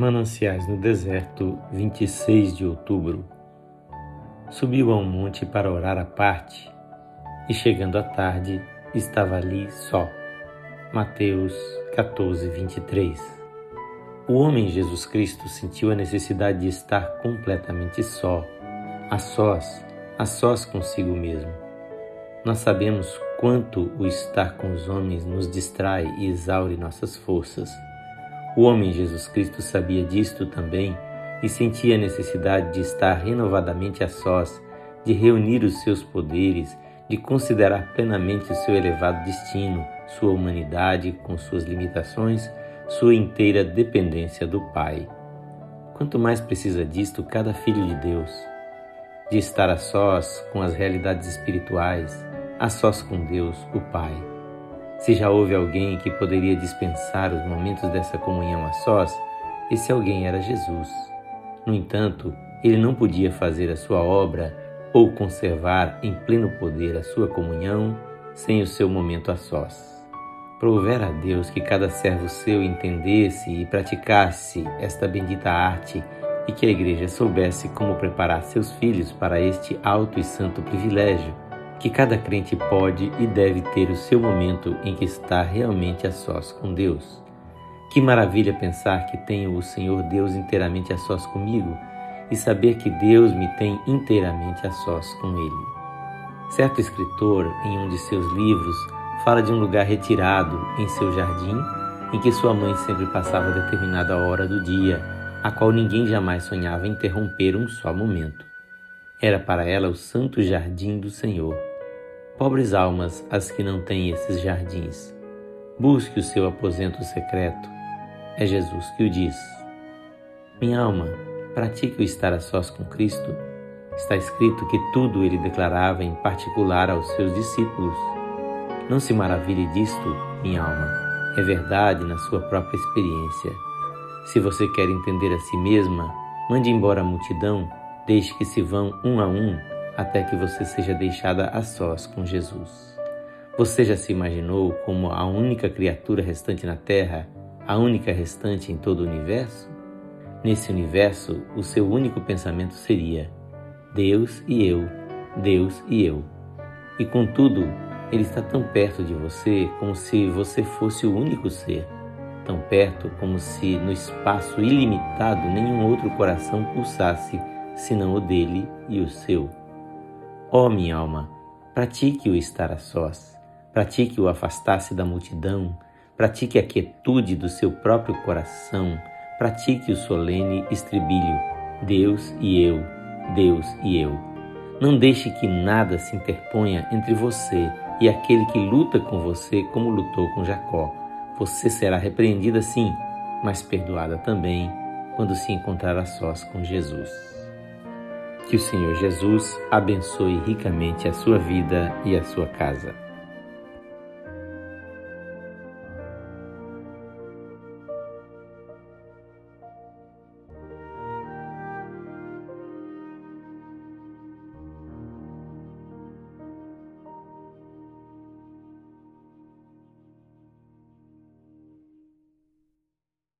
Mananciais no Deserto, 26 de outubro. Subiu a um monte para orar à parte, e chegando à tarde, estava ali só. Mateus 14, 23. O homem Jesus Cristo sentiu a necessidade de estar completamente só, a sós, a sós consigo mesmo. Nós sabemos quanto o estar com os homens nos distrai e exaure nossas forças o homem Jesus Cristo sabia disto também e sentia a necessidade de estar renovadamente a sós, de reunir os seus poderes, de considerar plenamente o seu elevado destino, sua humanidade com suas limitações, sua inteira dependência do Pai. Quanto mais precisa disto cada filho de Deus, de estar a sós com as realidades espirituais, a sós com Deus, o Pai. Se já houve alguém que poderia dispensar os momentos dessa comunhão a sós, esse alguém era Jesus. No entanto, ele não podia fazer a sua obra ou conservar em pleno poder a sua comunhão sem o seu momento a sós. Prover a Deus que cada servo seu entendesse e praticasse esta bendita arte e que a Igreja soubesse como preparar seus filhos para este alto e santo privilégio que cada crente pode e deve ter o seu momento em que está realmente a sós com Deus. Que maravilha pensar que tenho o Senhor Deus inteiramente a sós comigo e saber que Deus me tem inteiramente a sós com Ele. Certo escritor, em um de seus livros, fala de um lugar retirado em seu jardim em que sua mãe sempre passava determinada hora do dia, a qual ninguém jamais sonhava interromper um só momento. Era para ela o santo jardim do Senhor Pobres almas as que não têm esses jardins. Busque o seu aposento secreto. É Jesus que o diz. Minha alma, pratique o estar a sós com Cristo. Está escrito que tudo ele declarava em particular aos seus discípulos. Não se maravilhe disto, minha alma. É verdade na sua própria experiência. Se você quer entender a si mesma, mande embora a multidão, deixe que se vão um a um até que você seja deixada a sós com Jesus. Você já se imaginou como a única criatura restante na Terra, a única restante em todo o universo? Nesse universo, o seu único pensamento seria: Deus e eu, Deus e eu. E contudo, Ele está tão perto de você como se você fosse o único ser, tão perto como se no espaço ilimitado nenhum outro coração pulsasse senão o dele e o seu. Ó oh, minha alma, pratique o estar a sós, pratique o afastar-se da multidão, pratique a quietude do seu próprio coração, pratique o solene estribilho, Deus e eu, Deus e eu. Não deixe que nada se interponha entre você e aquele que luta com você como lutou com Jacó. Você será repreendida sim, mas perdoada também quando se encontrar a sós com Jesus. Que o Senhor Jesus abençoe ricamente a sua vida e a sua casa.